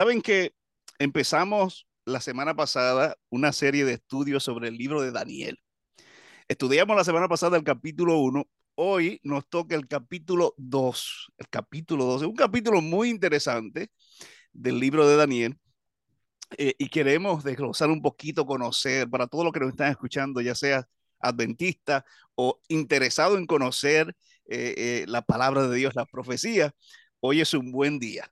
Saben que empezamos la semana pasada una serie de estudios sobre el libro de Daniel. Estudiamos la semana pasada el capítulo 1. Hoy nos toca el capítulo 2. El capítulo 2 es un capítulo muy interesante del libro de Daniel. Eh, y queremos desglosar un poquito, conocer para todos los que nos están escuchando, ya sea adventista o interesado en conocer eh, eh, la palabra de Dios, la profecía, hoy es un buen día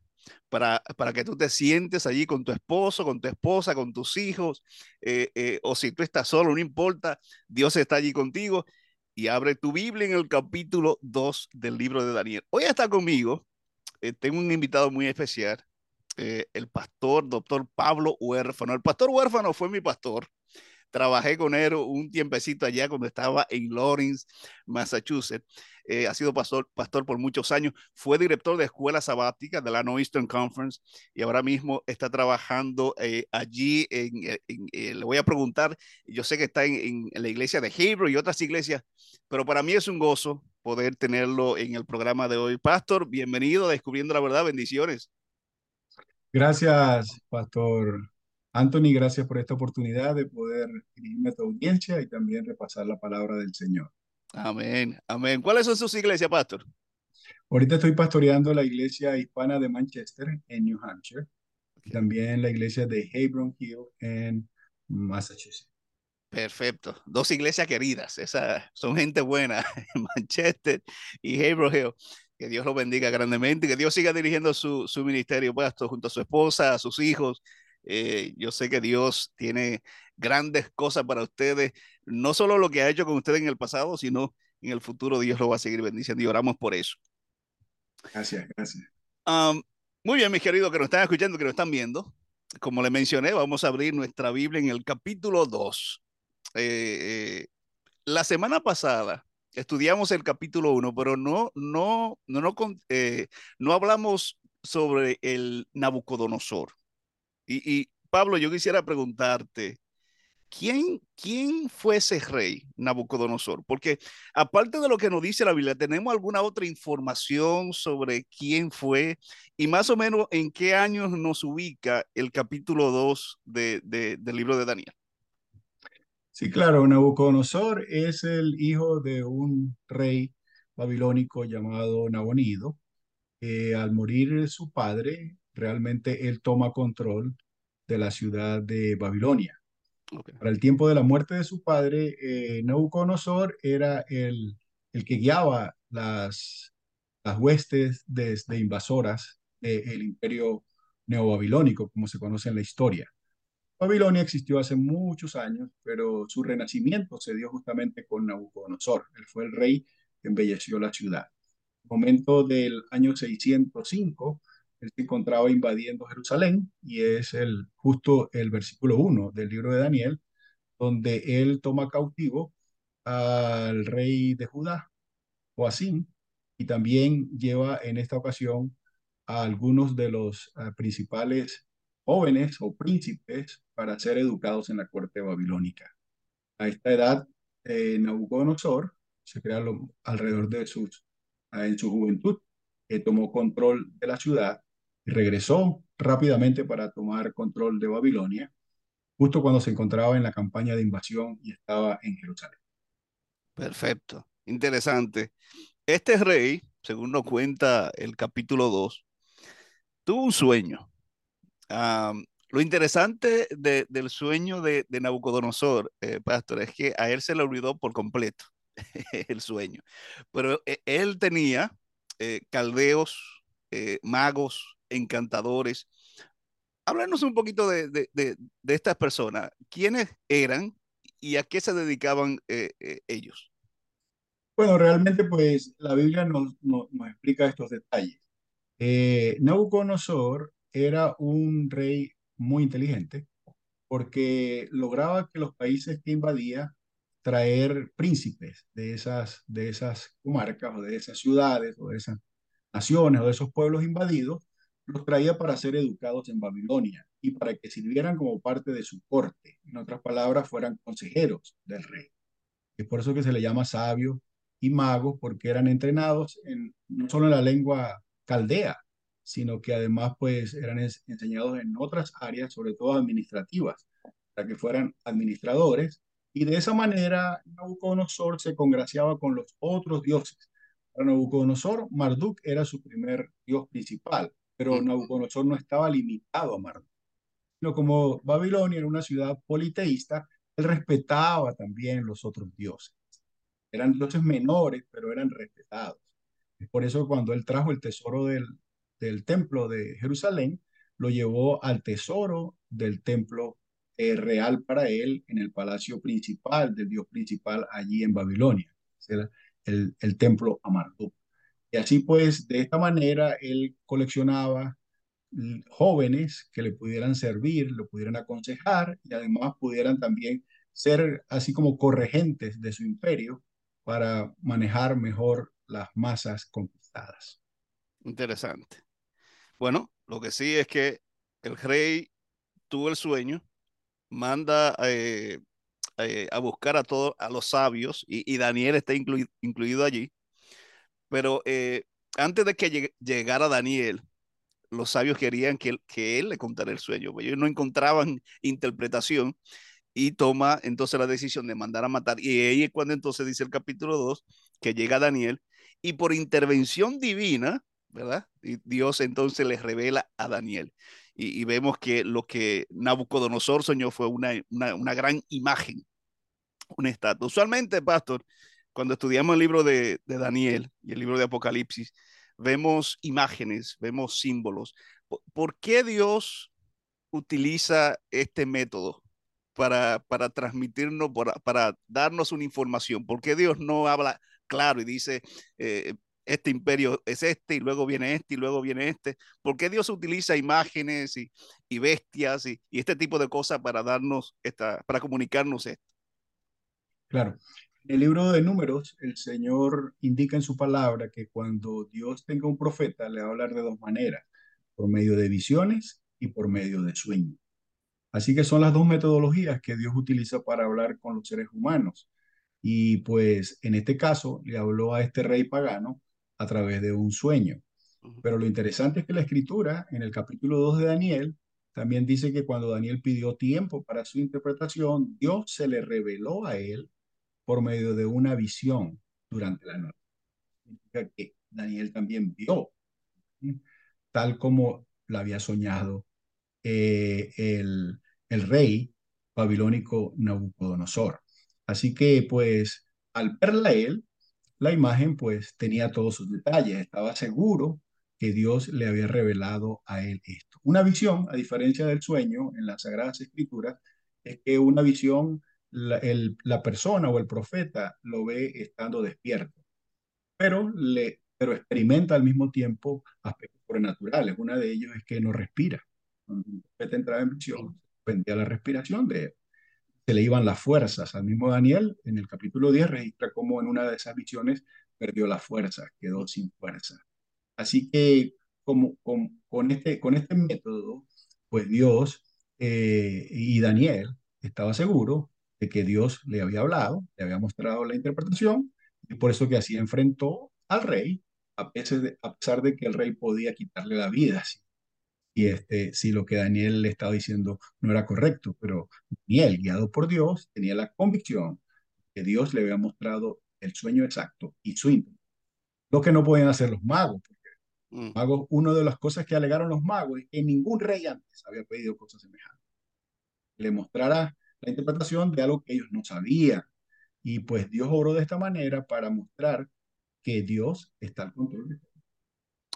para, para que tú te sientes allí con tu esposo, con tu esposa, con tus hijos, eh, eh, o si tú estás solo, no importa, Dios está allí contigo y abre tu Biblia en el capítulo 2 del libro de Daniel. Hoy está conmigo, eh, tengo un invitado muy especial, el pastor, doctor Pablo Huérfano. El pastor Huérfano fue mi pastor Trabajé con él un tiempecito allá cuando estaba en Lawrence, Massachusetts. Eh, ha sido pastor, pastor por muchos años. Fue director de escuela sabática de la Northeastern Conference y ahora mismo está trabajando eh, allí. En, eh, le voy a preguntar, yo sé que está en, en la iglesia de Hebrew y otras iglesias, pero para mí es un gozo poder tenerlo en el programa de hoy. Pastor, bienvenido a Descubriendo la Verdad. Bendiciones. Gracias, Pastor Anthony, gracias por esta oportunidad de poder dirigirme a tu audiencia y también repasar la palabra del Señor. Amén, amén. ¿Cuáles son sus iglesias, pastor? Ahorita estoy pastoreando la iglesia hispana de Manchester en New Hampshire y también la iglesia de Hebron Hill en Massachusetts. Perfecto. Dos iglesias queridas. Esas son gente buena. Manchester y Hebron Hill. Que Dios lo bendiga grandemente y que Dios siga dirigiendo su, su ministerio, pastor, junto a su esposa, a sus hijos eh, yo sé que Dios tiene grandes cosas para ustedes, no solo lo que ha hecho con ustedes en el pasado, sino en el futuro Dios lo va a seguir bendiciendo y oramos por eso. Gracias, gracias. muy bien, mis queridos que nos están escuchando, que nos están viendo. Como les mencioné, vamos a abrir nuestra Biblia en el capítulo 2. Eh, eh, la semana pasada estudiamos el capítulo 1, pero no, no, no, no, no hablamos sobre el Nabucodonosor. Y, Pablo, yo quisiera preguntarte, ¿quién, ¿quién fue ese rey Nabucodonosor? Porque aparte de lo que nos dice la Biblia, ¿tenemos alguna otra información sobre quién fue y más o menos en qué años nos ubica el capítulo 2 de, del libro de Daniel? Sí, claro, Nabucodonosor es el hijo de un rey babilónico llamado Nabonido. al morir su padre, realmente él toma control de la ciudad de Babilonia. Para el tiempo de la muerte de su padre, eh, Nabucodonosor era el, el que guiaba las, las huestes de, invasoras del imperio neobabilónico, como se conoce en la historia. Babilonia existió hace muchos años, pero su renacimiento se dio justamente con Nabucodonosor. Él fue el rey que embelleció la ciudad. En el momento del año 605, él se encontraba invadiendo Jerusalén y es el, justo el versículo 1 del libro de Daniel, donde él toma cautivo al rey de Judá, Joacim, y también lleva en esta ocasión a algunos de los eh, principales jóvenes o príncipes para ser educados en la corte babilónica. A esta edad, eh, Nabucodonosor se crea alrededor de sus, en su juventud, que tomó control de la ciudad regresó rápidamente para tomar control de Babilonia, justo cuando se encontraba en la campaña de invasión y estaba en Jerusalén. Perfecto, interesante. Este rey, según nos cuenta el capítulo 2, tuvo un sueño. lo interesante del sueño de, Nabucodonosor, eh, pastor, es que a él se le olvidó por completo el sueño. Pero eh, él tenía eh, caldeos, magos, encantadores. Háblanos un poquito de, de, estas personas. ¿Quiénes eran y a qué se dedicaban eh, eh, ellos? Bueno, realmente pues la Biblia nos, nos, explica estos detalles. Eh, Nabucodonosor era un rey muy inteligente porque lograba que los países que invadía traer príncipes de esas, de esas comarcas o de esas ciudades o de esas naciones o de esos pueblos invadidos los traía para ser educados en Babilonia y para que sirvieran como parte de su corte. En otras palabras, fueran consejeros del rey. Es por eso que se le llama sabio y magos, porque eran entrenados en, no solo en la lengua caldea, sino que además pues eran enseñados en otras áreas, sobre todo administrativas, para que fueran administradores. Y de esa manera Nabucodonosor se congraciaba con los otros dioses. Para Nabucodonosor, Marduk era su primer dios principal, pero Nabucodonosor no estaba limitado a Marduk. Sino como Babilonia era una ciudad politeísta, él respetaba también los otros dioses. Eran dioses menores, pero eran respetados. Es por eso cuando él trajo el tesoro del, del templo de Jerusalén, lo llevó al tesoro del templo eh, real para él en el palacio principal del dios principal allí en Babilonia, el, el templo a Y así pues, de esta manera, él coleccionaba jóvenes que le pudieran servir, lo pudieran aconsejar y además pudieran también ser así como corregentes de su imperio para manejar mejor las masas conquistadas. Interesante. Bueno, lo que sí es que el rey tuvo el sueño, manda eh, eh, a buscar a todos, a los sabios, y, Daniel está incluido allí, pero eh, antes de que llegara Daniel, los sabios querían que él, le contara el sueño, pues ellos no encontraban interpretación y toma entonces la decisión de mandar a matar. Y ahí es cuando entonces dice el capítulo 2 que llega Daniel y por intervención divina, ¿verdad? Dios entonces le revela a Daniel. Y, vemos que lo que Nabucodonosor soñó fue una, una, gran imagen, un estatua. Usualmente, pastor, cuando estudiamos el libro de, Daniel y el libro de Apocalipsis, vemos imágenes, vemos símbolos. ¿Por qué Dios utiliza este método para, para transmitirnos, para, para darnos una información? ¿Por qué Dios no habla claro y dice, eh, este imperio es este y luego viene este y luego viene este? ¿Por qué Dios utiliza imágenes y, y bestias y, y, este tipo de cosas para darnos esta, para comunicarnos esto? Claro, en el libro de números, el Señor indica en su palabra que cuando Dios tenga un profeta, le va a hablar de dos maneras, por medio de visiones y por medio de sueños. Así que son las dos metodologías que Dios utiliza para hablar con los seres humanos. Y pues en este caso le habló a este rey pagano a través de un sueño. Pero lo interesante es que la escritura en el capítulo 2 de Daniel también dice que cuando Daniel pidió tiempo para su interpretación, Dios se le reveló a él por medio de una visión durante la noche. Que Daniel también vio, tal como lo había soñado eh, el, el rey babilónico Nabucodonosor. Así que, pues, al verla él, la imagen, pues, tenía todos sus detalles. Estaba seguro que Dios le había revelado a él esto. Una visión, a diferencia del sueño en las Sagradas Escrituras, es que una visión la, persona o el profeta lo ve estando despierto, pero, le, pero experimenta al mismo tiempo aspectos sobrenaturales. Una de ellos es que no respira. Cuando el profeta entraba en visión, pendía la respiración de él. Se le iban las fuerzas. Al mismo Daniel, en el capítulo 10, registra cómo en una de esas visiones perdió la fuerza, quedó sin fuerza. Así que como, con, con, este, con este método, pues Dios eh, y Daniel estaba seguro de que Dios le había hablado, le había mostrado la interpretación, y por eso que así enfrentó al rey, a pesar de, a pesar de que el rey podía quitarle la vida. Y este, si lo que Daniel le estaba diciendo no era correcto, pero Daniel, guiado por Dios, tenía la convicción que Dios le había mostrado el sueño exacto y su íntimo. Lo que no podían hacer los magos, porque mm. magos, una de las cosas que alegaron los magos es que ningún rey antes había pedido cosas semejantes. Le mostrará la interpretación de algo que ellos no sabían. Y pues Dios obró de esta manera para mostrar que Dios está al control de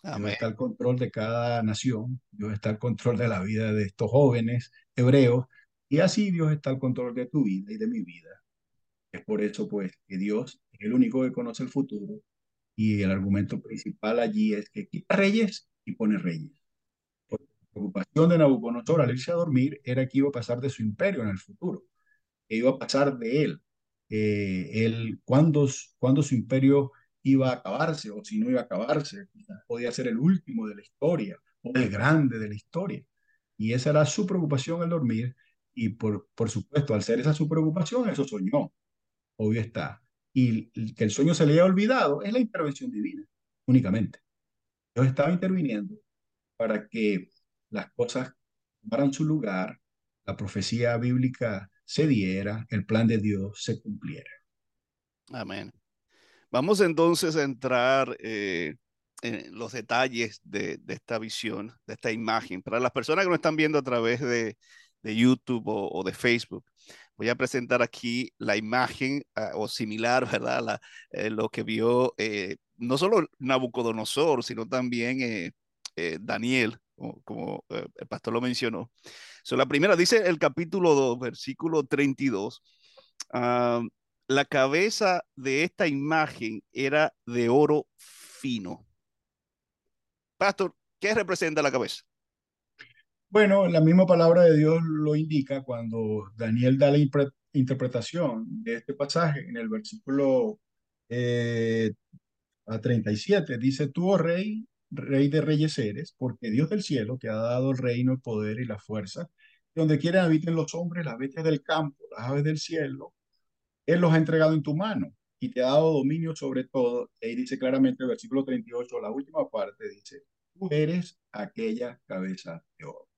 Dios está al control de cada nación, Dios está al control de la vida de estos jóvenes hebreos, y así Dios está al control de tu vida y de mi vida. Es por eso, pues, que Dios es el único que conoce el futuro, y el argumento principal allí es que quita reyes y pone reyes preocupación de Nabucodonosor al irse a dormir era que iba a pasar de su imperio en el futuro, que iba a pasar de él, eh, él cuándo, su imperio iba a acabarse o si no iba a acabarse, podía ser el último de la historia o el grande de la historia. Y esa era su preocupación al dormir y por, por supuesto, al ser esa su preocupación, eso soñó, obvio está. Y que el sueño se le haya olvidado es la intervención divina, únicamente. Dios estaba interviniendo para que las cosas tomaran su lugar, la profecía bíblica se diera, el plan de Dios se cumpliera. Amén. Vamos entonces a entrar eh, en los detalles de, esta visión, de esta imagen. Para las personas que nos están viendo a través de, de YouTube o, de Facebook, voy a presentar aquí la imagen uh, o similar, ¿verdad? La, eh, lo que vio eh, no solo Nabucodonosor, sino también Daniel, como, como el pastor lo mencionó. So, la primera dice el capítulo 2, versículo 32. Uh, la cabeza de esta imagen era de oro fino. Pastor, ¿qué representa la cabeza? Bueno, la misma palabra de Dios lo indica cuando Daniel da la interpretación de este pasaje en el versículo eh, a 37. Dice, tú, oh rey, rey de reyes eres, porque Dios del cielo te ha dado el reino, el poder y la fuerza. Donde quiera habiten los hombres, las bestias del campo, las aves del cielo, Él los ha entregado en tu mano y te ha dado dominio sobre todo. Y dice claramente el versículo 38, la última parte, dice, tú eres aquella cabeza de oro.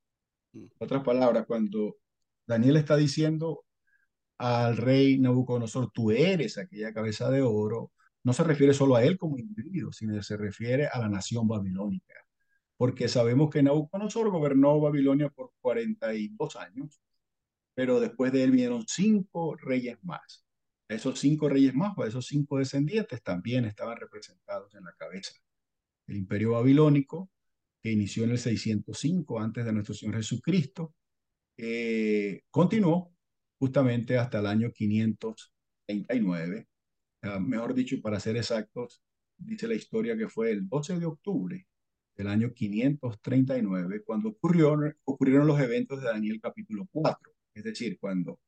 En otras palabras, cuando Daniel está diciendo al rey Nabucodonosor, tú eres aquella cabeza de oro, no se refiere solo a él como individuo, sino se refiere a la nación babilónica. Porque sabemos que Nabucodonosor gobernó Babilonia por 42 años, pero después de él vinieron cinco reyes más. Esos cinco reyes más, o esos cinco descendientes, también estaban representados en la cabeza. El imperio babilónico que inició en el 605 antes de nuestro Señor Jesucristo, eh, continuó justamente hasta el año 539. Uh, mejor dicho, para ser exactos, dice la historia que fue el 12 de octubre del año 539, cuando ocurrió, ocurrieron los eventos de Daniel capítulo 4, es decir, cuando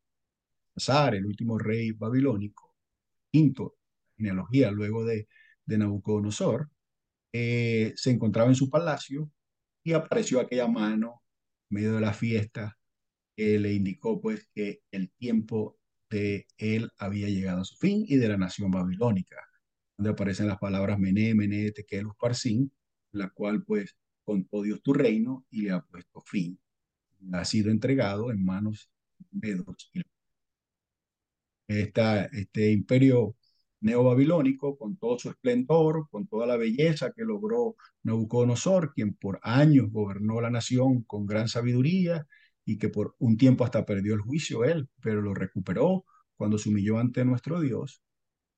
Azar, el último rey babilónico, quinto genealogía luego de, de Nabucodonosor, eh, se encontraba en su palacio y apareció aquella mano en medio de la fiesta que le indicó pues que el tiempo él había llegado a su fin y de la nación babilónica, donde aparecen las palabras Mené, Mené, Tequel, Parsin, la cual pues contó Dios tu reino y le ha puesto fin. Ha sido entregado en manos de dos. Esta, este imperio neobabilónico, con todo su esplendor, con toda la belleza que logró Nabucodonosor, quien por años gobernó la nación con gran sabiduría y que por un tiempo hasta perdió el juicio él, pero lo recuperó cuando se humilló ante nuestro Dios.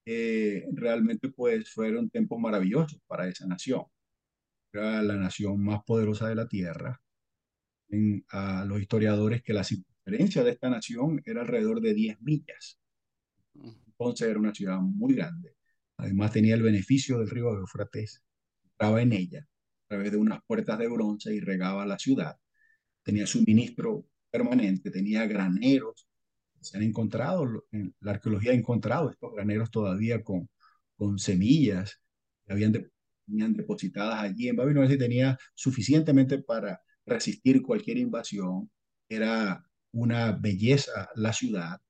Eh, realmente pues fueron tiempos maravillosos para esa nación. Era la nación más poderosa de la tierra. En, a los historiadores que la circunferencia de esta nación era alrededor de 10 millas entonces era una ciudad muy grande. Además tenía el beneficio del río Eufrates. Entraba en ella a través de unas puertas de bronce y regaba la ciudad. Tenía suministro permanente, tenía graneros. Se han encontrado, en la arqueología ha encontrado estos graneros todavía con, con semillas que habían de, tenían depositadas allí en Babilonia y tenía suficientemente para resistir cualquier invasión. Era una belleza la ciudad.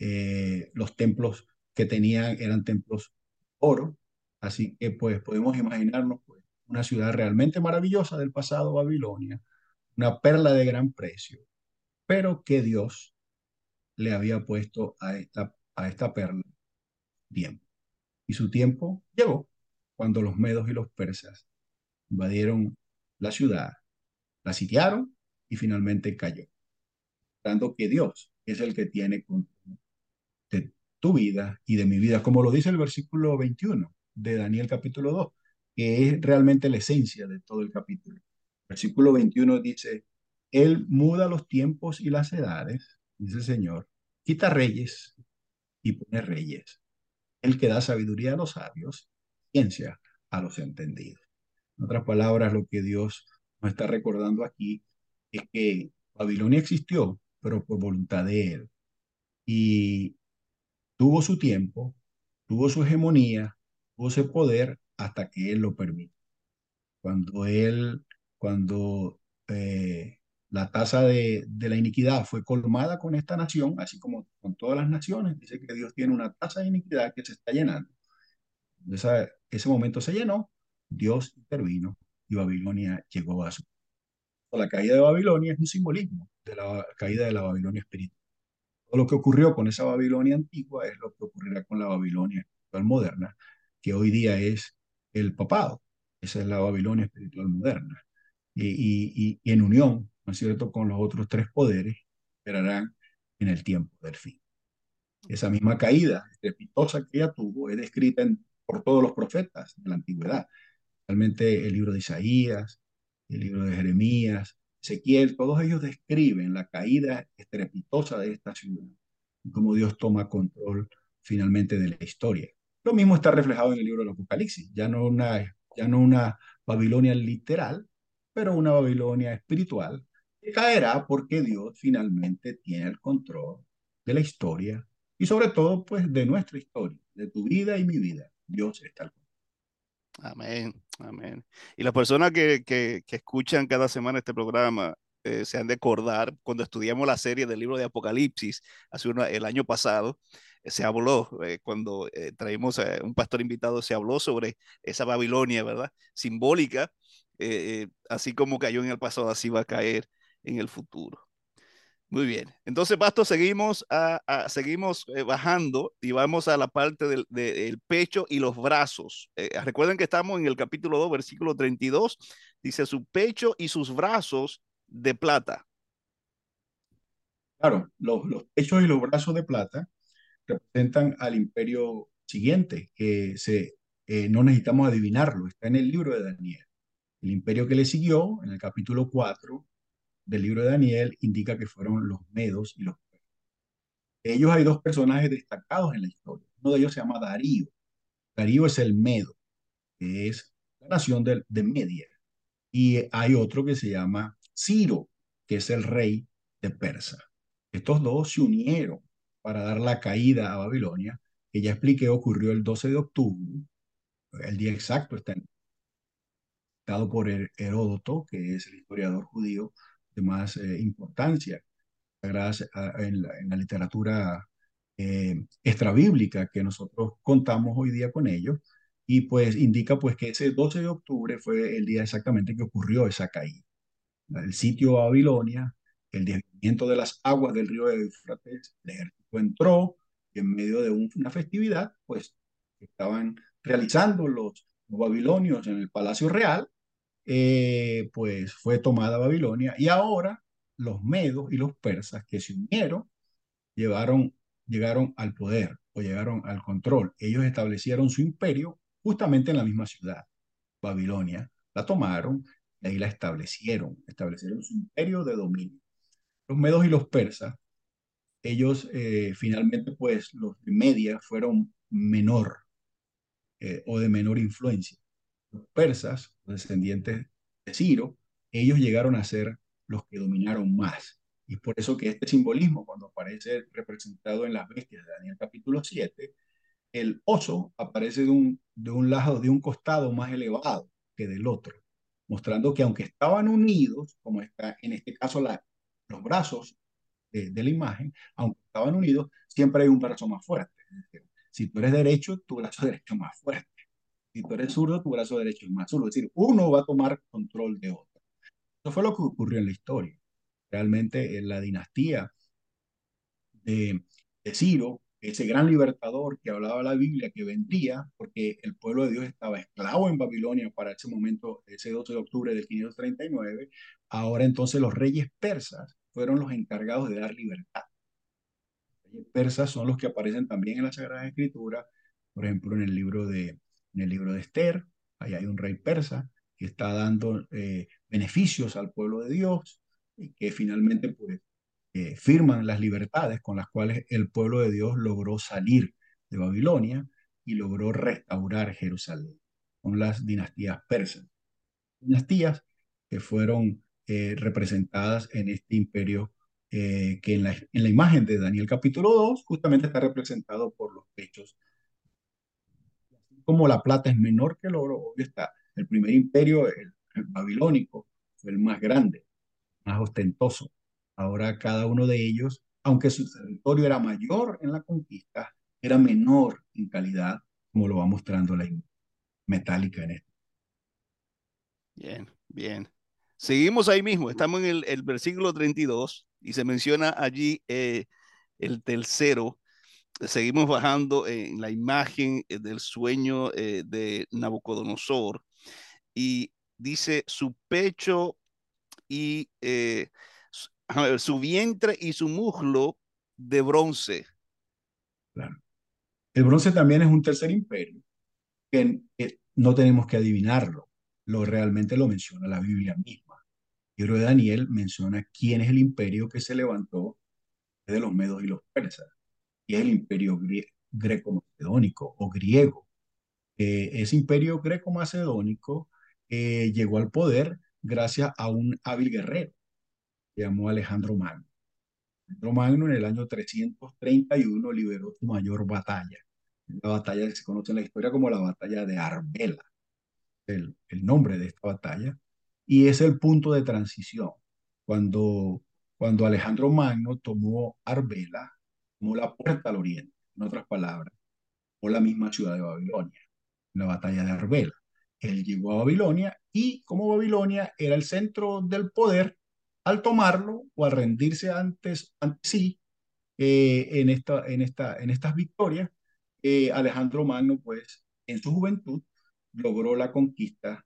Eh, los templos que tenían eran templos oro, así que pues podemos imaginarnos pues, una ciudad realmente maravillosa del pasado Babilonia, una perla de gran precio, pero que Dios le había puesto a esta, a esta perla tiempo. Y su tiempo llegó cuando los medos y los persas invadieron la ciudad, la sitiaron y finalmente cayó. Dando que Dios es el que tiene control de tu vida y de mi vida, como lo dice el versículo 21 de Daniel capítulo 2, que es realmente la esencia de todo el capítulo. Versículo 21 dice, Él muda los tiempos y las edades, dice el Señor, quita reyes y pone reyes. El que da sabiduría a los sabios, ciencia a los entendidos. En otras palabras, lo que Dios nos está recordando aquí es que Babilonia existió, pero por voluntad de Él. Y tuvo su tiempo, tuvo su hegemonía, tuvo ese poder hasta que él lo permite. Cuando él, cuando eh, la tasa de, de, la iniquidad fue colmada con esta nación, así como con todas las naciones, dice que Dios tiene una tasa de iniquidad que se está llenando. Esa, ese momento se llenó, Dios intervino y Babilonia llegó a su. la caída de Babilonia es un simbolismo de la caída de la Babilonia espiritual. Todo lo que ocurrió con esa Babilonia antigua es lo que ocurrirá con la Babilonia espiritual moderna, que hoy día es el papado. Esa es la Babilonia espiritual moderna. Y, en unión, ¿no es cierto?, con los otros tres poderes, esperarán en el tiempo del fin. Esa misma caída estrepitosa que ella tuvo es descrita por todos los profetas de la antigüedad, realmente el libro de Isaías, el libro de Jeremías, Ezequiel, todos ellos describen la caída estrepitosa de esta ciudad y cómo Dios toma control finalmente de la historia. Lo mismo está reflejado en el libro del Apocalipsis, ya no una, ya no una Babilonia literal, pero una Babilonia espiritual que caerá porque Dios finalmente tiene el control de la historia y sobre todo pues de nuestra historia, de tu vida y mi vida. Dios está al control. Amén, amén. Y las personas que, que, que escuchan cada semana este programa eh, se han de acordar cuando estudiamos la serie del libro de Apocalipsis hace una, el año pasado, eh, se habló, eh, cuando eh, traímos a un pastor invitado, se habló sobre esa Babilonia, ¿verdad? Simbólica, eh, así como cayó en el pasado, así va a caer en el futuro. Muy bien. Entonces, Pastor, seguimos, seguimos eh, bajando y vamos a la parte del, pecho y los brazos. Eh, recuerden que estamos en el capítulo 2, versículo 32. Dice su pecho y sus brazos de plata. Claro, los, pechos y los brazos de plata representan al imperio siguiente, que se, eh, no necesitamos adivinarlo, está en el libro de Daniel. El imperio que le siguió, en el capítulo 4 del libro de Daniel, indica que fueron los medos y los persas. Ellos hay dos personajes destacados en la historia. Uno de ellos se llama Darío. Darío es el medo, que es la nación de, de Media. Y hay otro que se llama Ciro, que es el rey de Persa. Estos dos se unieron para dar la caída a Babilonia, que ya expliqué ocurrió el 12 de octubre. El día exacto está dado por Heródoto, que es el historiador judío de más eh, importancia gracias a, en, la, en, la, literatura eh, extrabíblica que nosotros contamos hoy día con ellos, y pues indica pues que ese 12 de octubre fue el día exactamente que ocurrió esa caída. El sitio a Babilonia, el desviamiento de las aguas del río de el ejército entró y en medio de un, una festividad, pues estaban realizando los babilonios en el Palacio Real, eh, pues fue tomada Babilonia y ahora los medos y los persas que se unieron llevaron, llegaron al poder o llegaron al control. Ellos establecieron su imperio justamente en la misma ciudad, Babilonia. La tomaron y ahí la establecieron, establecieron su imperio de dominio. Los medos y los persas, ellos eh, finalmente, pues los de media fueron menor eh, o de menor influencia los persas, los descendientes de Ciro, ellos llegaron a ser los que dominaron más. Y por eso que este simbolismo, cuando aparece representado en las bestias de Daniel capítulo 7, el oso aparece de un, de un lado, de un costado más elevado que del otro, mostrando que aunque estaban unidos, como está en este caso los brazos de, de, la imagen, aunque estaban unidos, siempre hay un brazo más fuerte. Si tú eres derecho, tu brazo derecho es más fuerte si tú eres zurdo, tu brazo derecho es más zurdo. Es decir, uno va a tomar control de otro. Eso fue lo que ocurrió en la historia. Realmente en la dinastía de, de Ciro, ese gran libertador que hablaba la Biblia, que vendría, porque el pueblo de Dios estaba esclavo en Babilonia para ese momento, ese 12 de octubre del 539, ahora entonces los reyes persas fueron los encargados de dar libertad. Los reyes persas son los que aparecen también en la Sagrada Escritura, por ejemplo, en el libro de en el libro de Esther, ahí hay un rey persa que está dando eh, beneficios al pueblo de Dios y que finalmente pues eh, firman las libertades con las cuales el pueblo de Dios logró salir de Babilonia y logró restaurar Jerusalén con las dinastías persas. Dinastías que fueron eh, representadas en este imperio que en la, en la imagen de Daniel capítulo 2 justamente está representado por los pechos como la plata es menor que el oro, obvio está. El primer imperio, el, babilónico, fue el más grande, más ostentoso. Ahora cada uno de ellos, aunque su territorio era mayor en la conquista, era menor en calidad, como lo va mostrando la metálica en esto. Bien, bien. Seguimos ahí mismo, estamos en el, el versículo 32 y se menciona allí eh, el tercero. Seguimos bajando en la imagen eh, del sueño eh, de Nabucodonosor y dice su pecho y eh, su, vientre y su muslo de bronce. Claro. El bronce también es un tercer imperio que, que no tenemos que adivinarlo, lo realmente lo menciona la Biblia misma. El libro de Daniel menciona quién es el imperio que se levantó de los medos y los persas, y el imperio greco-macedónico o griego. Eh, ese imperio greco-macedónico eh, llegó al poder gracias a un hábil guerrero, que llamó Alejandro Magno. Alejandro Magno en el año 331 liberó su mayor batalla, la batalla que se conoce en la historia como la batalla de Arbela, el, el nombre de esta batalla, y es el punto de transición, cuando, cuando Alejandro Magno tomó Arbela, tomó la puerta al oriente, en otras palabras, o la misma ciudad de Babilonia, la batalla de Arbela. Él llegó a Babilonia y como Babilonia era el centro del poder, al tomarlo o al rendirse antes, ante sí eh, en, esta, en, esta, en estas victorias, eh, Alejandro Magno, pues en su juventud, logró la conquista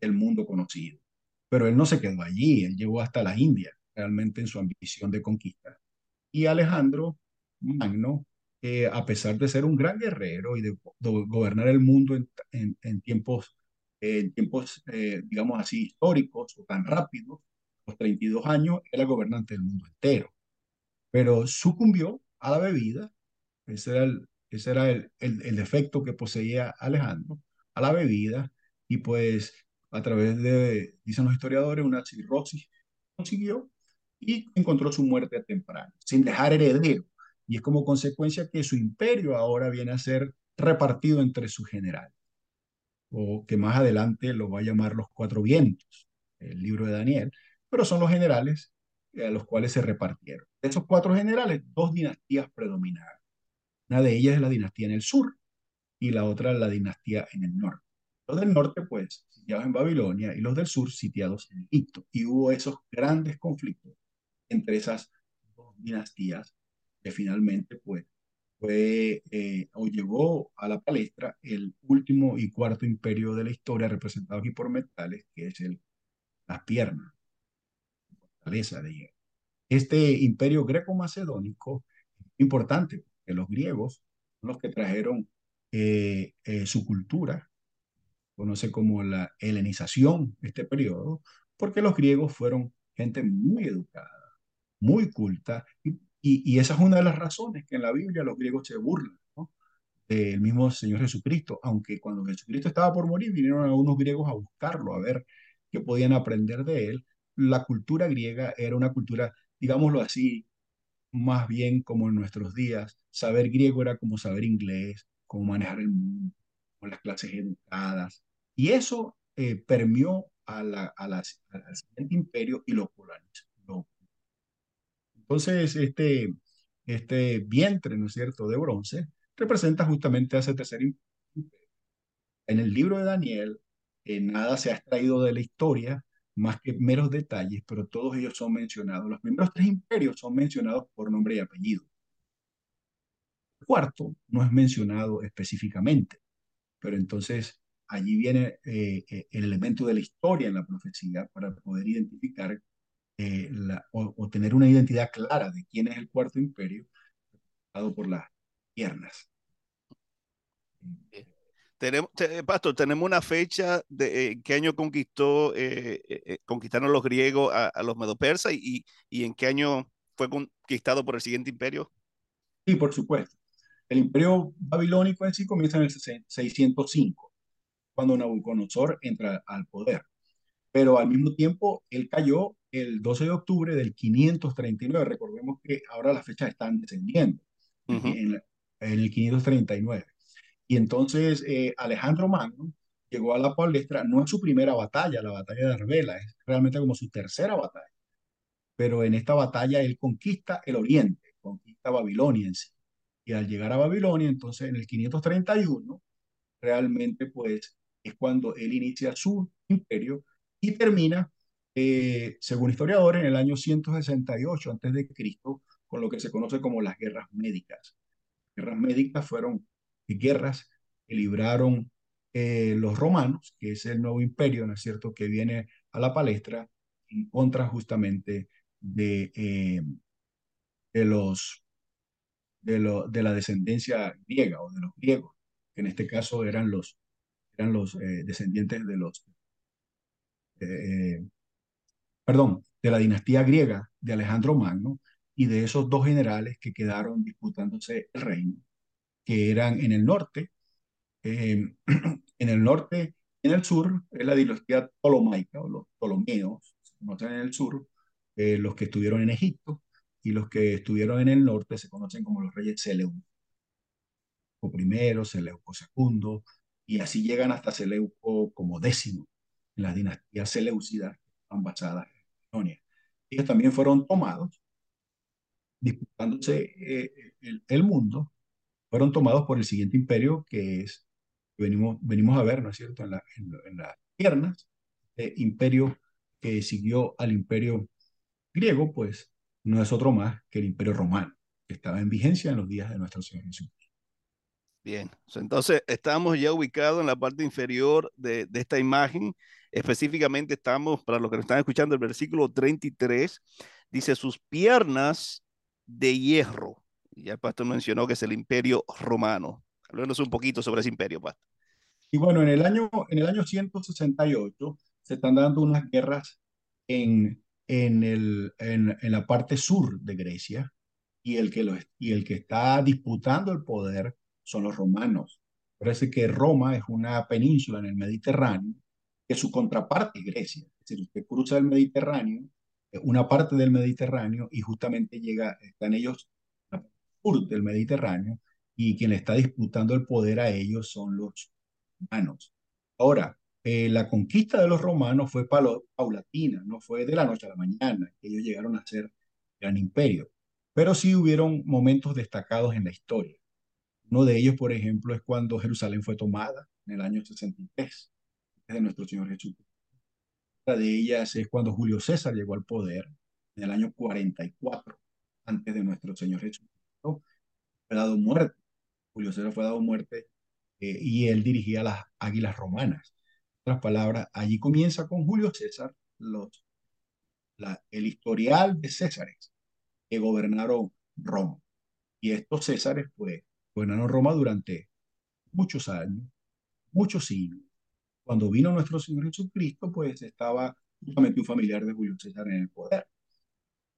del mundo conocido. Pero él no se quedó allí, él llegó hasta la India, realmente en su ambición de conquista. Y Alejandro Magno, eh, a pesar de ser un gran guerrero y de, gobernar el mundo en, tiempos, eh, digamos así, históricos o tan rápidos, los 32 años, era gobernante del mundo entero. Pero sucumbió a la bebida, ese era el, ese era el, el defecto que poseía Alejandro, a la bebida, y pues a través de, dicen los historiadores, una cirrosis consiguió y encontró su muerte temprana, sin dejar heredero. Y es como consecuencia que su imperio ahora viene a ser repartido entre sus generales, o que más adelante lo va a llamar los cuatro vientos, el libro de Daniel, pero son los generales a los cuales se repartieron. De esos cuatro generales, dos dinastías predominaron. Una de ellas es la dinastía en el sur y la otra la dinastía en el norte. Los del norte, pues, sitiados en Babilonia y los del sur sitiados en Egipto. Y hubo esos grandes conflictos entre esas dos dinastías finalmente, pues, fue eh, o llegó a la palestra el último y cuarto imperio de la historia representado aquí por metales, que es el, las piernas, la fortaleza de hierro. Este imperio greco-macedónico importante, porque los griegos son los que trajeron eh, eh, su cultura, conoce como la helenización, este periodo, porque los griegos fueron gente muy educada, muy culta, y, y, y, esa es una de las razones que en la Biblia los griegos se burlan ¿no? del mismo Señor Jesucristo, aunque cuando Jesucristo estaba por morir vinieron algunos griegos a buscarlo, a ver qué podían aprender de él. La cultura griega era una cultura, digámoslo así, más bien como en nuestros días. Saber griego era como saber inglés, como manejar el mundo, con las clases educadas, y eso eh, permeó al siguiente imperio y lo polarizó. Entonces, este, este vientre, ¿no es cierto?, de bronce, representa justamente a ese tercer. En el libro de Daniel, eh, nada se ha extraído de la historia, más que meros detalles, pero todos ellos son mencionados. Los primeros tres imperios son mencionados por nombre y apellido. El cuarto no es mencionado específicamente, pero entonces allí viene eh, eh, el elemento de la historia en la profecía para poder identificar eh, la, o, o, tener una identidad clara de quién es el cuarto imperio, dado por las piernas. Tenemos, te, Pastor, tenemos una fecha de eh, qué año conquistó, eh, eh, conquistaron los griegos a, a los medopersas y, y, en qué año fue conquistado por el siguiente imperio. Sí, por supuesto. El imperio babilónico en sí comienza en el 605 cuando Nabucodonosor entra al poder. Pero al mismo tiempo, él cayó el 12 de octubre del 539. Recordemos que ahora las fechas están descendiendo uh -huh. en, en, el 539. Y entonces eh, Alejandro Magno llegó a la palestra, no es su primera batalla, la batalla de Arbela, es realmente como su tercera batalla. Pero en esta batalla él conquista el oriente, conquista Babilonia en sí. Y al llegar a Babilonia, entonces en el 531, realmente pues es cuando él inicia su imperio y termina eh, según historiadores, en el año 168 a.C., con lo que se conoce como las guerras médicas. Guerras médicas fueron guerras que libraron eh, los romanos, que es el nuevo imperio, ¿no es cierto?, que viene a la palestra en contra justamente de, eh, de los de, lo, de, la descendencia griega o de los griegos, que en este caso eran los, eran los eh, descendientes de los, eh, perdón, de la dinastía griega de Alejandro Magno y de esos dos generales que quedaron disputándose el reino, que eran en el norte, en el norte en el sur es la dinastía ptolomaica o los ptolomeos, se conocen en el sur, eh, los que estuvieron en Egipto, y los que estuvieron en el norte se conocen como los reyes Seleucos. O primero, Seleuco segundo, y así llegan hasta Seleuco como décimo, en las dinastías seleucidas que están basadas Babilonia. Ellos también fueron tomados, disputándose eh, el, el, mundo, fueron tomados por el siguiente imperio que es, venimos, venimos a ver, ¿no es cierto?, en, la, en, en las piernas, el imperio que siguió al imperio griego, pues no es otro más que el Imperio Romano, que estaba en vigencia en los días de nuestro Señor Jesús. Bien, entonces estamos ya ubicados en la parte inferior de, de, esta imagen. Específicamente estamos, para los que nos están escuchando, el versículo 33 dice sus piernas de hierro. Ya el pastor mencionó que es el imperio romano. Háblanos un poquito sobre ese imperio, pastor. Y bueno, en el año, en el año 168 se están dando unas guerras en, en, el, en, en, la parte sur de Grecia y el, que lo, y el que está disputando el poder son los romanos. Parece que Roma es una península en el Mediterráneo, que su contraparte Grecia. Es decir, usted cruza el Mediterráneo, una parte del Mediterráneo, y justamente llega, están ellos al sur del Mediterráneo, y quien le está disputando el poder a ellos son los romanos. Ahora, eh, la conquista de los romanos fue paulatina, no fue de la noche a la mañana, que ellos llegaron a ser gran imperio, pero sí hubieron momentos destacados en la historia. Uno de ellos, por ejemplo, es cuando Jerusalén fue tomada en el año 63, de nuestro Señor Jesús. Otra de ellas es cuando Julio César llegó al poder en el año 44, antes de nuestro Señor Jesús. Fue dado muerte. Julio César fue dado muerte eh, y él dirigía las águilas romanas otras palabras, allí comienza con Julio César los, la, el historial de Césares que gobernaron Roma. Y estos Césares, pues, gobernaron Roma durante muchos años, muchos siglos. Cuando vino nuestro Señor Jesucristo, pues estaba justamente un familiar de Julio César en el poder,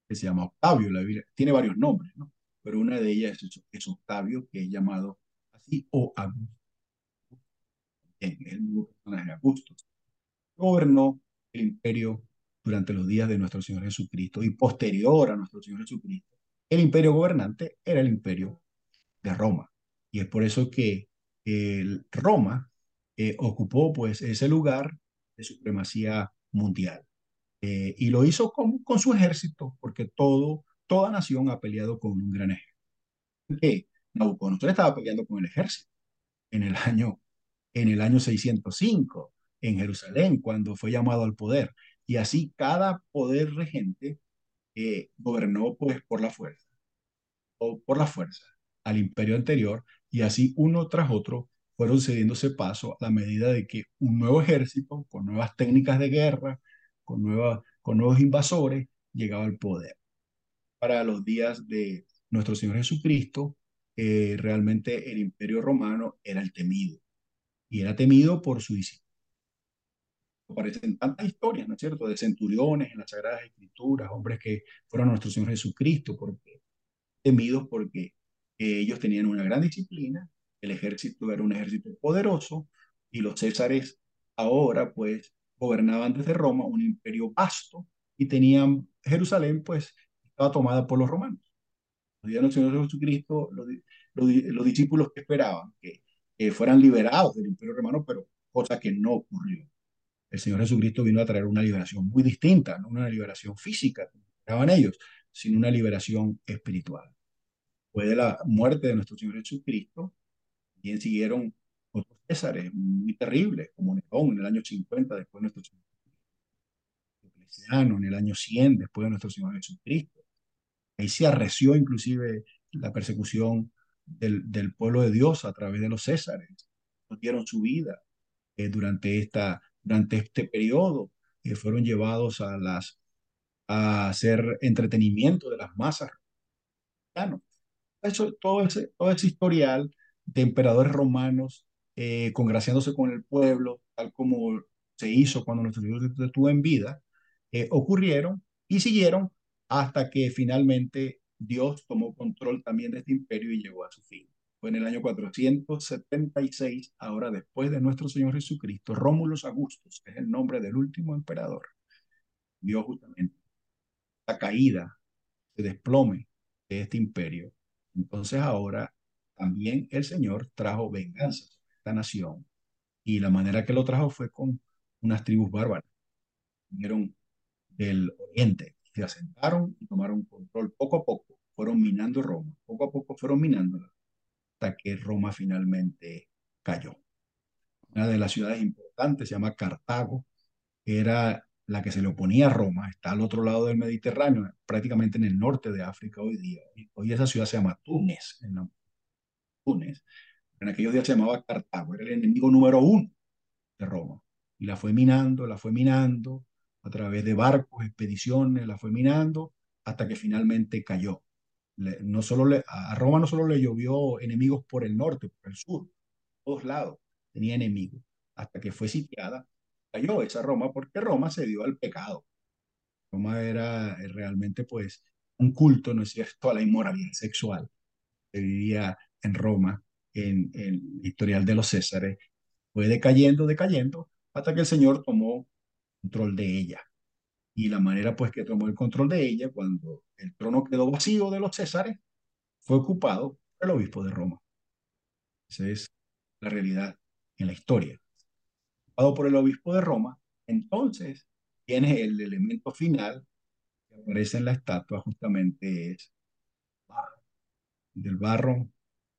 que se llama Octavio. La Biblia tiene varios nombres, ¿no? Pero una de ellas es, es Octavio, que es llamado así, o Augusto el mismo personaje Augusto, gobernó el imperio durante los días de nuestro Señor Jesucristo y posterior a nuestro Señor Jesucristo. El imperio gobernante era el imperio de Roma. Y es por eso que el Roma eh, ocupó pues ese lugar de supremacía mundial. Eh, y lo hizo con, con, su ejército, porque todo, toda nación ha peleado con un gran ejército. Que Nabucodonosor estaba peleando con el ejército en el año en el año 605 en Jerusalén, cuando fue llamado al poder. Y así cada poder regente eh, gobernó pues por la fuerza, o por la fuerza, al imperio anterior, y así uno tras otro fueron cediéndose paso a la medida de que un nuevo ejército, con nuevas técnicas de guerra, con, nueva, con nuevos invasores, llegaba al poder. Para los días de nuestro Señor Jesucristo, eh, realmente el imperio romano era el temido y era temido por su discípulo. Aparecen tantas historias, ¿no es cierto?, de centuriones en las Sagradas Escrituras, hombres que fueron a nuestro Señor Jesucristo, porque, temidos porque ellos tenían una gran disciplina, el ejército era un ejército poderoso, y los césares ahora, pues, gobernaban desde Roma un imperio vasto, y tenían Jerusalén, pues, estaba tomada por los romanos. Los días del Señor Jesucristo, los, los, los discípulos que esperaban que eh, fueran liberados del imperio romano, pero cosa que no ocurrió. El Señor Jesucristo vino a traer una liberación muy distinta, no una liberación física, como esperaban ellos, sino una liberación espiritual. Después de la muerte de nuestro Señor Jesucristo, bien siguieron otros césares muy terribles, como Nerón en el año 50 después de nuestro Señor Diocleciano en el año 100 después de nuestro Señor Jesucristo. Ahí se arreció inclusive la persecución del, del pueblo de Dios a través de los Césares. Dieron su vida eh, durante, esta, durante este periodo. Eh, fueron llevados a, las, a hacer entretenimiento de las masas. Eso, todo, ese, todo ese historial de emperadores romanos eh, congraciándose con el pueblo, tal como se hizo cuando nuestro Señor estuvo en vida, eh, ocurrieron y siguieron hasta que finalmente Dios tomó control también de este imperio y llegó a su fin. Fue en el año 476, ahora después de nuestro Señor Jesucristo, Rómulo Augustus, que es el nombre del último emperador, vio justamente la caída, el desplome de este imperio. Entonces ahora también el Señor trajo venganza a esta nación y la manera que lo trajo fue con unas tribus bárbaras. Vinieron del oriente, se asentaron y tomaron control poco a poco, fueron minando Roma, poco a poco fueron minándola hasta que Roma finalmente cayó. Una de las ciudades importantes se llama Cartago, era la que se le oponía a Roma, está al otro lado del Mediterráneo, prácticamente en el norte de África hoy día. Hoy esa ciudad se llama Túnez, En aquellos días se llamaba Cartago, era el enemigo número uno de Roma. Y la fue minando, la fue minando, a través de barcos, expediciones, la fue minando, hasta que finalmente cayó no solo le, a Roma no solo le llovió enemigos por el norte, por el sur, todos lados tenía enemigos, hasta que fue sitiada, cayó esa Roma porque Roma se dio al pecado. Roma era eh, realmente pues un culto, ¿no es cierto?, a la inmoralidad sexual que vivía en Roma, en, el historial de los Césares, fue decayendo, decayendo, hasta que el Señor tomó control de ella y la manera pues que tomó el control de ella cuando el trono quedó vacío de los Césares fue ocupado por el obispo de Roma. Esa es la realidad en la historia. Ocupado por el obispo de Roma, entonces tiene el elemento final que aparece en la estatua justamente es barro, del barro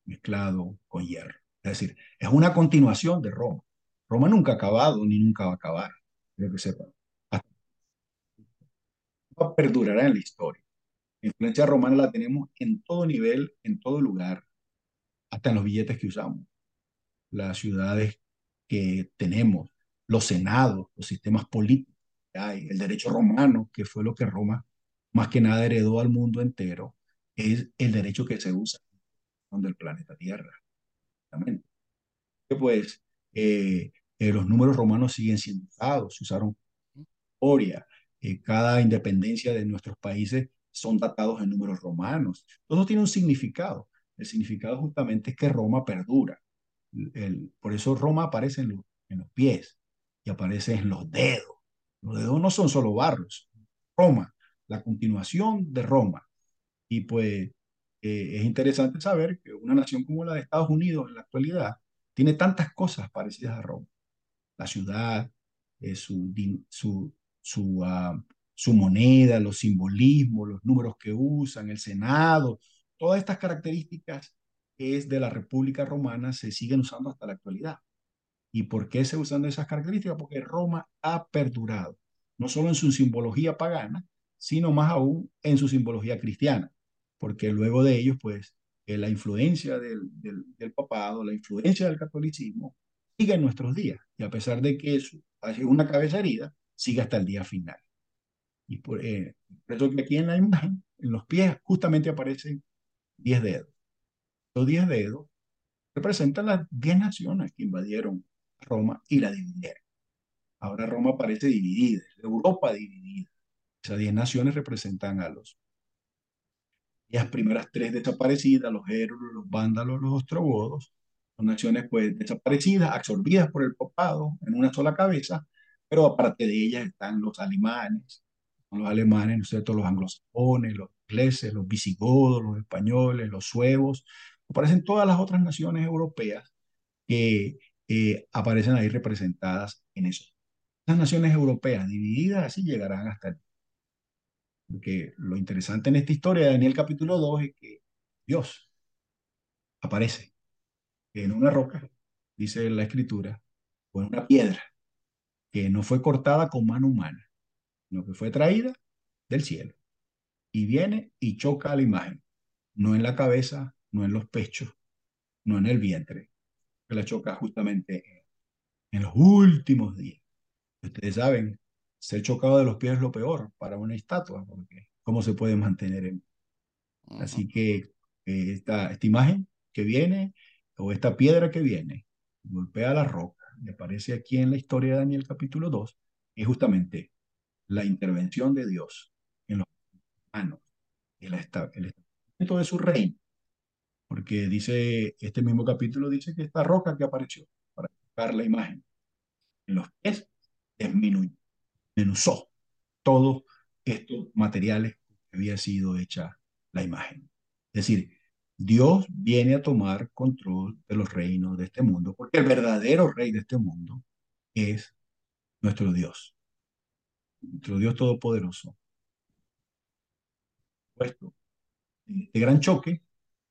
mezclado con hierro. Es decir, es una continuación de Roma. Roma nunca ha acabado ni nunca va a acabar, creo que sepan perdurará en la historia. La influencia romana la tenemos en todo nivel, en todo lugar, hasta en los billetes que usamos, las ciudades que tenemos, los senados, los sistemas políticos que hay, el derecho romano, que fue lo que Roma más que nada heredó al mundo entero, es el derecho que se usa del planeta Tierra. Pues eh, eh, los números romanos siguen siendo usados, se usaron historia, eh, cada independencia de nuestros países son datados en números romanos. Todo tiene un significado. El significado justamente es que Roma perdura. El, por eso Roma aparece en, en, los pies y aparece en los dedos. Los dedos no son solo barros. Roma, la continuación de Roma. Y pues eh, es interesante saber que una nación como la de Estados Unidos en la actualidad tiene tantas cosas parecidas a Roma. La ciudad, eh, su, su moneda, los simbolismos, los números que usan, el Senado, todas estas características es de la República Romana se siguen usando hasta la actualidad. ¿Y por qué se usan esas características? Porque Roma ha perdurado, no solo en su simbología pagana, sino más aún en su simbología cristiana, porque luego de ellos, pues, eh, la influencia del, papado, la influencia del catolicismo, sigue en nuestros días. Y a pesar de que eso es una cabeza herida, sigue hasta el día final. Y por, eh, eso que aquí en la imagen, en los pies, justamente aparecen 10 dedos. Los 10 dedos representan las 10 naciones que invadieron Roma y la dividieron. Ahora Roma parece dividida, Europa dividida. Esas 10 naciones representan a los las primeras tres desaparecidas, los héroes, los vándalos, los ostrogodos, son naciones pues desaparecidas, absorbidas por el papado en una sola cabeza, pero aparte de ellas están los alemanes, los alemanes, ¿no es cierto? Los anglosajones, los ingleses, los visigodos, los españoles, los suevos, aparecen todas las otras naciones europeas que eh, aparecen ahí representadas en eso. Las naciones europeas divididas así llegarán hasta el porque lo interesante en esta historia de Daniel capítulo 2 es que Dios aparece en una roca, dice la escritura, o una piedra, que no fue cortada con mano humana, sino que fue traída del cielo. Y viene y choca a la imagen, no en la cabeza, no en los pechos, no en el vientre, que la choca justamente en los últimos días. Ustedes saben, ser chocado de los pies es lo peor para una estatua, porque ¿cómo se puede mantener en? Así que eh, esta, esta imagen que viene, o esta piedra que viene, golpea la roca, y aparece aquí en la historia de Daniel capítulo 2, es justamente la intervención de Dios en los humanos, el, establecimiento de su reino. Porque dice, este mismo capítulo dice que esta roca que apareció para tocar la imagen en los pies desmenuzó todos estos materiales que había sido hecha la imagen. Es decir, Dios viene a tomar control de los reinos de este mundo, porque el verdadero rey de este mundo es nuestro Dios, nuestro Dios Todopoderoso. Puesto este gran choque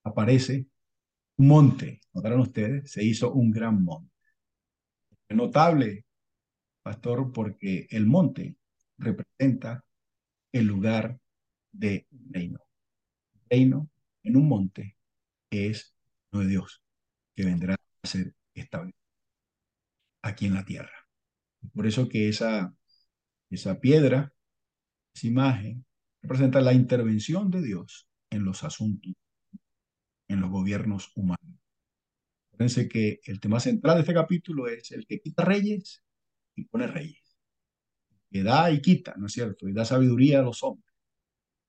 aparece un monte, notaron ustedes, se hizo un gran monte. Notable, pastor, porque el monte representa el lugar de reino. Reino en un monte es no de Dios, que vendrá a ser estable aquí en la tierra. Por eso que esa, esa piedra, esa imagen, representa la intervención de Dios en los asuntos, en los gobiernos humanos. Fíjense que el tema central de este capítulo es el que quita reyes y pone reyes. Que da y quita, ¿no es cierto? Y da sabiduría a los hombres.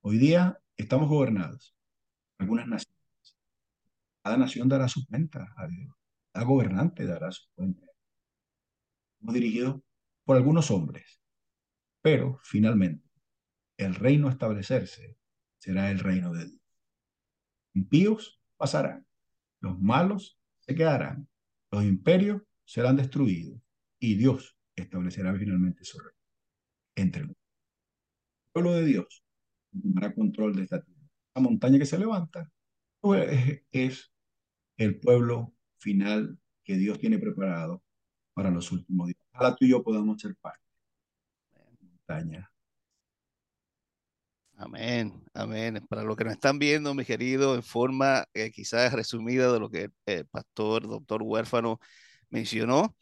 Hoy día estamos gobernados, algunas naciones cada nación dará su cuenta a Dios. Cada gobernante dará su cuenta. Somos dirigidos por algunos hombres. Pero finalmente, el reino a establecerse será el reino de Dios. Impíos pasarán. Los malos se quedarán. Los imperios serán destruidos. Y Dios establecerá finalmente su reino. Entre. El pueblo de Dios tomará control de esta tierra. La montaña que se levanta pues, es el pueblo final que Dios tiene preparado para los últimos días. Ojalá tú y yo podamos ser parte. Montaña. Amén, amén. Para los que nos están viendo, mi querido, en forma eh, quizás resumida de lo que el pastor, doctor huérfano mencionó,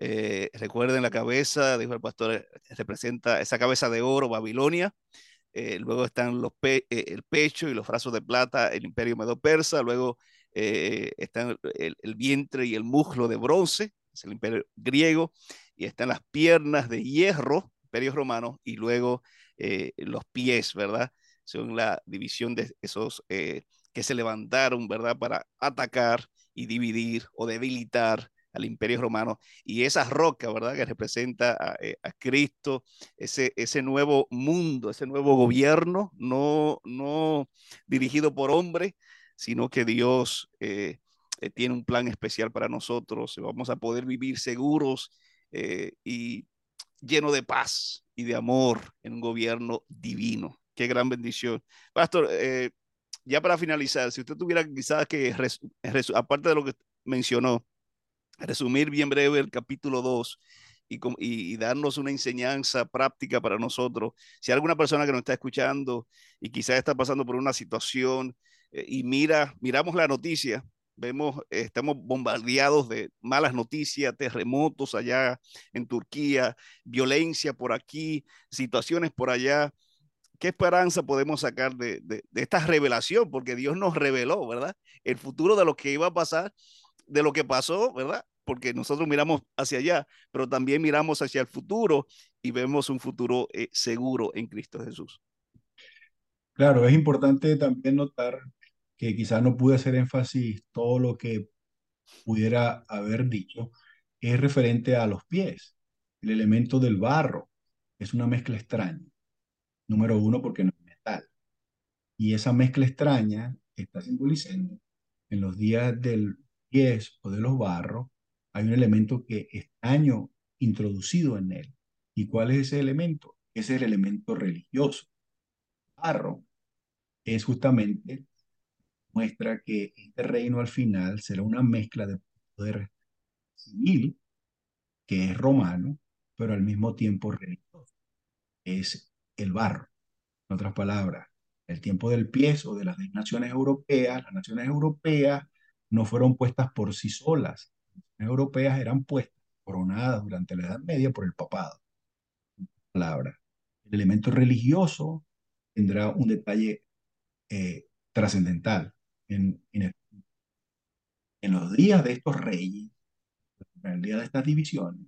eh, recuerden la cabeza, dijo el pastor, eh, representa esa cabeza de oro, Babilonia. luego están el pecho y los brazos de plata, el imperio medo-persa. Luego eh, está el, vientre y el muslo de bronce, es el imperio griego, y están las piernas de hierro, imperio romano, y luego eh, los pies, ¿verdad? Son la división de esos eh, que se levantaron, ¿verdad? Para atacar y dividir o debilitar al imperio romano y esa roca, ¿verdad? Que representa a, a, Cristo, ese, ese nuevo mundo, ese nuevo gobierno, no, no dirigido por hombres, sino que Dios eh, eh, tiene un plan especial para nosotros. Vamos a poder vivir seguros eh, y lleno de paz y de amor en un gobierno divino. Qué gran bendición. Pastor, ya para finalizar, si usted tuviera quizás que, aparte de lo que mencionó, resumir bien breve el capítulo 2 y, y, darnos una enseñanza práctica para nosotros. Si hay alguna persona que nos está escuchando y quizás está pasando por una situación eh, y mira, miramos la noticia, vemos, eh, estamos bombardeados de malas noticias, terremotos allá en Turquía, violencia por aquí, situaciones por allá. ¿Qué esperanza podemos sacar de, de, de, esta revelación? Porque Dios nos reveló, ¿verdad? El futuro de lo que iba a pasar, de lo que pasó, ¿verdad? Porque nosotros miramos hacia allá, pero también miramos hacia el futuro y vemos un futuro eh, seguro en Cristo Jesús. Claro, es importante también notar que quizás no pude hacer énfasis todo lo que pudiera haber dicho, es referente a los pies. El elemento del barro es una mezcla extraña. Número uno, porque no es metal. Y esa mezcla extraña está simbolizando en los días del pies o de los barros, hay un elemento que extraño introducido en él. ¿Y cuál es ese elemento? Ese es el elemento religioso. Barro es justamente muestra que este reino al final será una mezcla de poder civil, que es romano, pero al mismo tiempo religioso. Es el barro. En otras palabras, el tiempo del piezo de las naciones europeas, las naciones europeas no fueron puestas por sí solas. Europeas eran puestas, coronadas durante la Edad Media por el papado. Palabra. El elemento religioso tendrá un detalle eh, trascendental en, en, en los días de estos reyes, en el día de estas divisiones,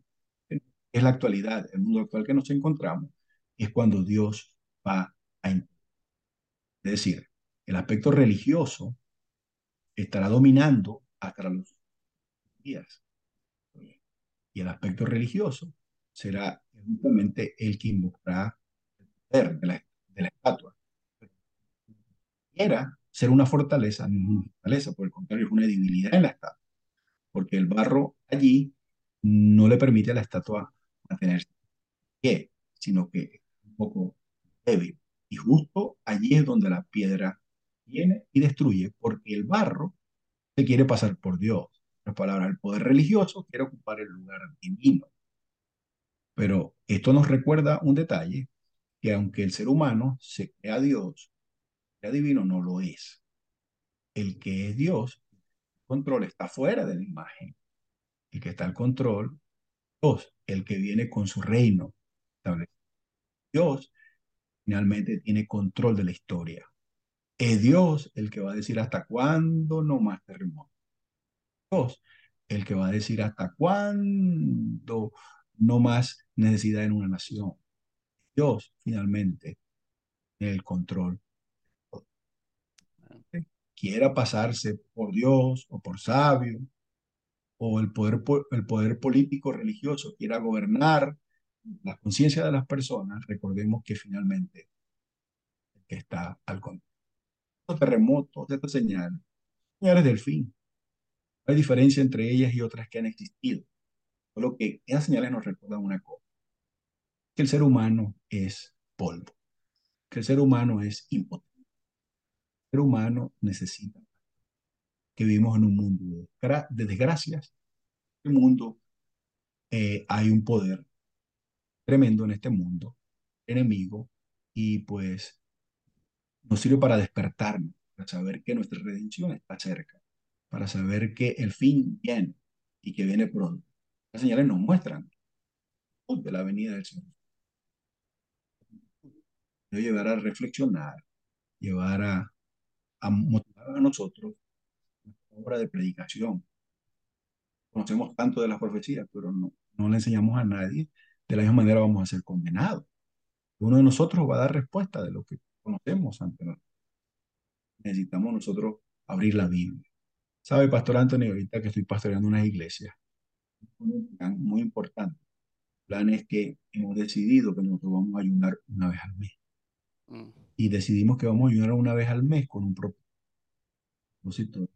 es la actualidad, el mundo actual que nos encontramos, es cuando Dios va a... Es decir, el aspecto religioso estará dominando hasta los días. Y el aspecto religioso será justamente el que invocará el poder de la, estatua. Era ser una fortaleza, no una fortaleza, por el contrario, es una debilidad en la estatua, porque el barro allí no le permite a la estatua mantenerse pie, sino que es un poco débil. Y justo allí es donde la piedra viene y destruye, porque el barro se quiere pasar por Dios. Otras palabras, el poder religioso quiere ocupar el lugar divino. Pero esto nos recuerda un detalle, que aunque el ser humano se crea Dios, sea divino, no lo es. El que es Dios, el control está fuera de la imagen. El que está al control, Dios, el que viene con su reino Dios finalmente tiene control de la historia. Es Dios el que va a decir hasta cuándo no más. Dios el que va a decir hasta cuándo no más necesidad en una nación. Dios finalmente el control. Quiera pasarse por Dios o por sabio o el poder, el poder político religioso quiera gobernar la conciencia de las personas, recordemos que finalmente está al control. Estos terremotos, estas señales, señales del fin. Hay diferencia entre ellas y otras que han existido. Solo que esas señales nos recuerdan una cosa, que el ser humano es polvo, que el ser humano es impotente. El ser humano necesita que vivimos en un mundo de, desgracias. En el mundo eh, hay un poder tremendo en este mundo, enemigo, y pues nos sirve para despertarnos, para saber que nuestra redención está cerca, para saber que el fin viene y que viene pronto. Las señales nos muestran de la venida del Señor. Debe llevar a reflexionar, llevar a, a motivar a nosotros nuestra obra de predicación. Conocemos tanto de las profecías, pero no, no le enseñamos a nadie de la misma manera vamos a ser condenados. Uno de nosotros va a dar respuesta de lo que conocemos ante nosotros. Necesitamos nosotros abrir la Biblia. ¿Sabe, Pastor Antonio, ahorita que estoy pastoreando una iglesia? Un plan muy importante. El plan es que hemos decidido que nosotros vamos a ayunar una vez al mes. Mm. Y decidimos que vamos a ayunar una vez al mes con un propósito.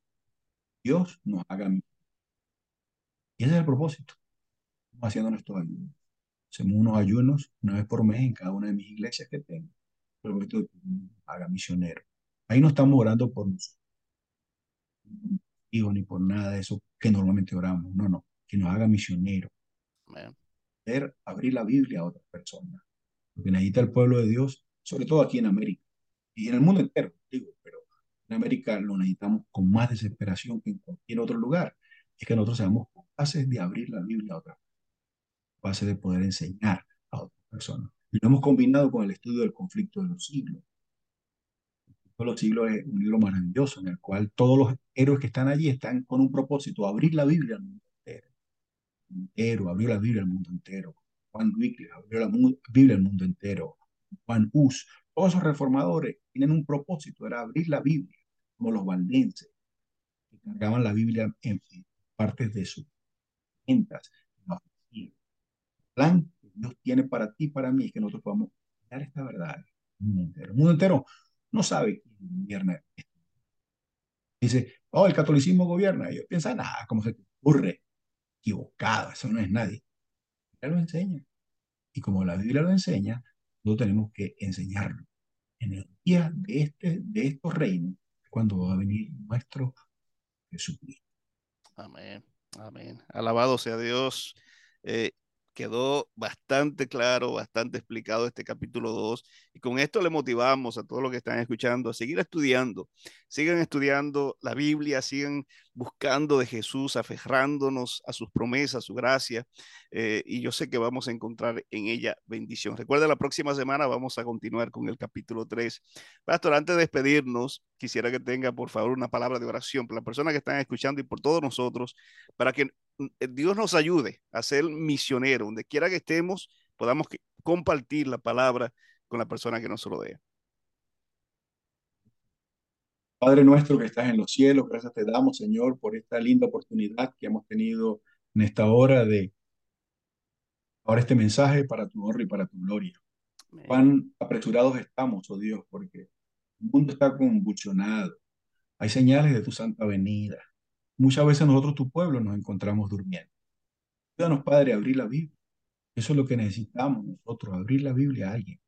Dios nos haga Y ese es el propósito. Estamos haciendo nuestros ayunos. Hacemos unos ayunos una vez por mes en cada una de mis iglesias que tengo. Pero esto haga misionero. Ahí no estamos orando por nosotros. Ni por nada de eso que normalmente oramos. No, no. Que nos haga misionero. Poder abrir la Biblia a otras personas. Porque necesita el pueblo de Dios, sobre todo aquí en América. Y en el mundo entero, digo, pero en América lo necesitamos con más desesperación que en cualquier otro lugar. Es que nosotros seamos capaces de abrir la Biblia a otras base de poder enseñar a otras personas. Y lo hemos combinado con el estudio del conflicto de los siglos. De los siglos es un libro maravilloso en el cual todos los héroes que están allí están con un propósito, abrir la Biblia al mundo entero. entero abrió la Biblia al mundo entero. Juan Wycliffe abrió la Biblia al mundo entero. Juan Hus, todos esos reformadores tienen un propósito, era abrir la Biblia, como los valdenses, que cargaban la Biblia en partes de sus ventas plan que Dios tiene para ti y para mí es que nosotros podamos dar esta verdad al mundo entero. El mundo entero no sabe quién gobierna. Dice, oh, el catolicismo gobierna. Ellos piensan, nada, ¿cómo se te ocurre? Equivocado, eso no es nadie. Él lo enseña. Y como la Biblia lo enseña, nosotros tenemos que enseñarlo. En el día de, este, de estos reinos, cuando va a venir nuestro Jesucristo. Amén. Amén. Alabado sea Dios. Eh, quedó bastante claro, bastante explicado este capítulo 2. Y con esto le motivamos a todos los que están escuchando a seguir estudiando. Sigan estudiando la Biblia, sigan buscando de Jesús, aferrándonos a sus promesas, a su gracia. Eh, y yo sé que vamos a encontrar en ella bendición. Recuerda, la próxima semana vamos a continuar con el capítulo 3. Pastor, antes de despedirnos, quisiera que tenga, por favor, una palabra de oración por las personas que están escuchando y por todos nosotros, para que eh, Dios nos ayude a ser misionero, donde quiera que estemos, podamos compartir la palabra con la persona que nos rodea. Padre nuestro que estás en los cielos, gracias te damos, Señor, por esta linda oportunidad que hemos tenido en esta hora de ahora este mensaje para tu honra y para tu gloria. Cuán apresurados estamos, oh Dios, porque el mundo está convulsionado. Hay señales de tu santa venida. Muchas veces nosotros, tu pueblo, nos encontramos durmiendo. Ayúdanos, Padre, a abrir la Biblia. Eso es lo que necesitamos nosotros, abrir la Biblia a alguien.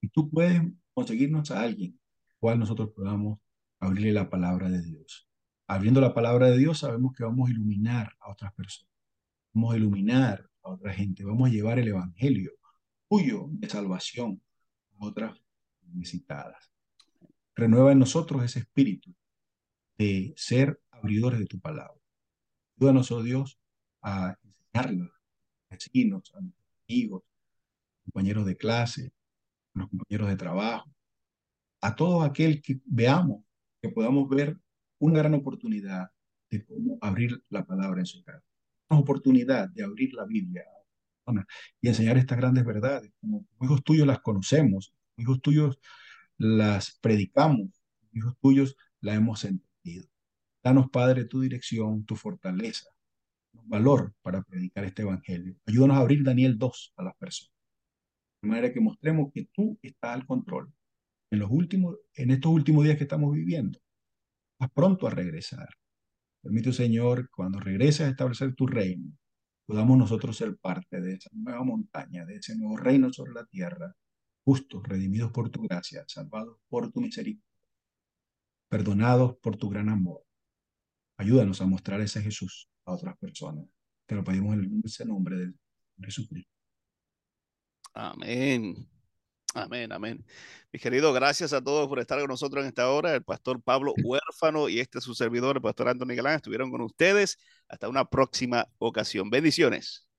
Y tú puedes conseguirnos a alguien, cual nosotros podamos abrirle la palabra de Dios. Abriendo la palabra de Dios sabemos que vamos a iluminar a otras personas. Vamos a iluminar a otra gente. Vamos a llevar el evangelio tuyo de salvación a otras necesitadas. Renueva en nosotros ese espíritu de ser abridores de tu palabra. Ayúdanos, oh Dios, a enseñarla a vecinos, a nuestros amigos, compañeros de clase, a los compañeros de trabajo, a todo aquel que veamos, que podamos ver una gran oportunidad de cómo abrir la palabra en su casa. Una oportunidad de abrir la Biblia y enseñar estas grandes verdades. Como hijos tuyos las conocemos, hijos tuyos las predicamos, hijos tuyos las hemos entendido. Danos, Padre, tu dirección, tu fortaleza, valor para predicar este evangelio. Ayúdanos a abrir Daniel 2 a las personas. De manera que mostremos que tú estás al control. En, los últimos, en estos últimos días que estamos viviendo, vas pronto a regresar. Permite, Señor, cuando regreses a establecer tu reino, podamos nosotros ser parte de esa nueva montaña, de ese nuevo reino sobre la tierra, justos, redimidos por tu gracia, salvados por tu misericordia, perdonados por tu gran amor Ayúdanos a mostrar ese Jesús a otras personas. Te lo pedimos en ese nombre de Jesucristo. Amén. Amén, amén. Mi querido, gracias a todos por estar con nosotros en esta hora. El pastor Pablo Huérfano y este su servidor, el pastor Antonio Galán, estuvieron con ustedes. Hasta una próxima ocasión. Bendiciones.